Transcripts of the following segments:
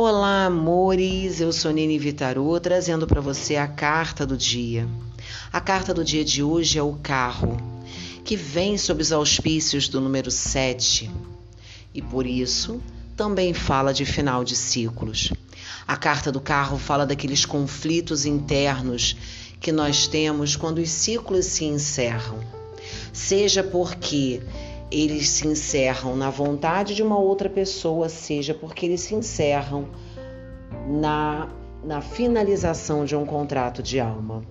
Olá, amores. Eu sou Nini Vitarô, trazendo para você a carta do dia. A carta do dia de hoje é o carro, que vem sob os auspícios do número 7 e por isso também fala de final de ciclos. A carta do carro fala daqueles conflitos internos que nós temos quando os ciclos se encerram. Seja porque eles se encerram na vontade de uma outra pessoa, seja porque eles se encerram na, na finalização de um contrato de alma.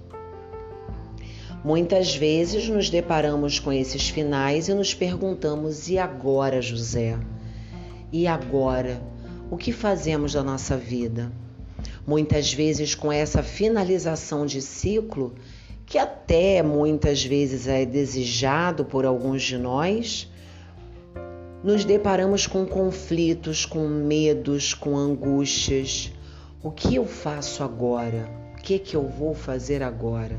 Muitas vezes nos deparamos com esses finais e nos perguntamos: e agora, José? E agora? O que fazemos da nossa vida? Muitas vezes, com essa finalização de ciclo, que até muitas vezes é desejado por alguns de nós, nos deparamos com conflitos, com medos, com angústias. O que eu faço agora? O que, que eu vou fazer agora?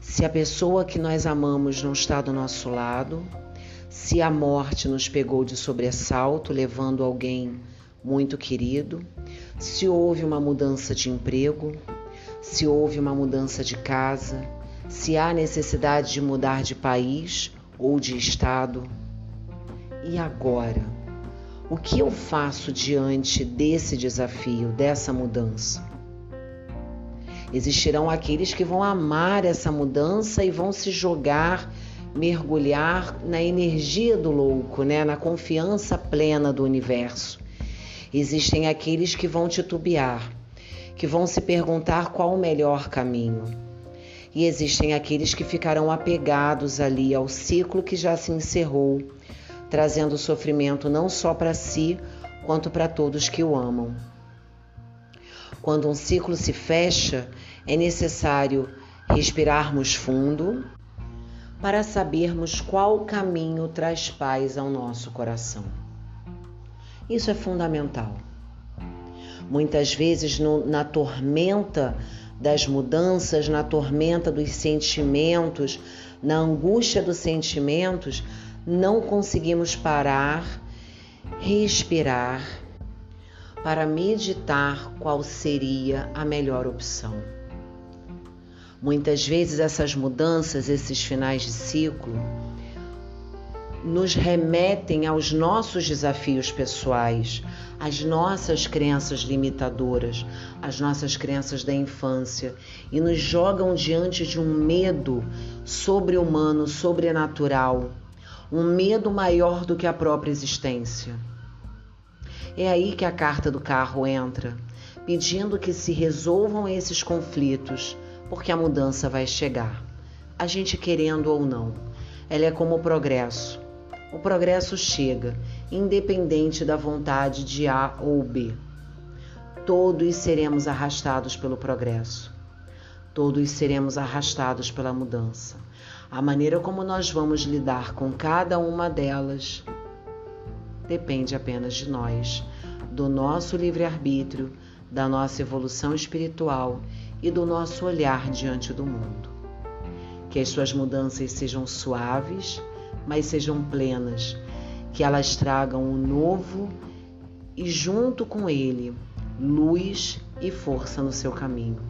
Se a pessoa que nós amamos não está do nosso lado, se a morte nos pegou de sobressalto, levando alguém muito querido, se houve uma mudança de emprego, se houve uma mudança de casa, se há necessidade de mudar de país ou de estado. E agora? O que eu faço diante desse desafio, dessa mudança? Existirão aqueles que vão amar essa mudança e vão se jogar, mergulhar na energia do louco, né? na confiança plena do universo. Existem aqueles que vão titubear que vão se perguntar qual o melhor caminho. E existem aqueles que ficarão apegados ali ao ciclo que já se encerrou, trazendo sofrimento não só para si, quanto para todos que o amam. Quando um ciclo se fecha, é necessário respirarmos fundo para sabermos qual caminho traz paz ao nosso coração. Isso é fundamental. Muitas vezes, no, na tormenta das mudanças, na tormenta dos sentimentos, na angústia dos sentimentos, não conseguimos parar, respirar para meditar qual seria a melhor opção. Muitas vezes essas mudanças, esses finais de ciclo, nos remetem aos nossos desafios pessoais, às nossas crenças limitadoras, às nossas crenças da infância e nos jogam diante de um medo sobre-humano, sobrenatural, um medo maior do que a própria existência. É aí que a carta do carro entra, pedindo que se resolvam esses conflitos, porque a mudança vai chegar, a gente querendo ou não. Ela é como o progresso o progresso chega, independente da vontade de A ou B. Todos seremos arrastados pelo progresso. Todos seremos arrastados pela mudança. A maneira como nós vamos lidar com cada uma delas depende apenas de nós, do nosso livre-arbítrio, da nossa evolução espiritual e do nosso olhar diante do mundo. Que as suas mudanças sejam suaves mas sejam plenas, que elas tragam o novo e, junto com ele, luz e força no seu caminho.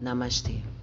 Namastê.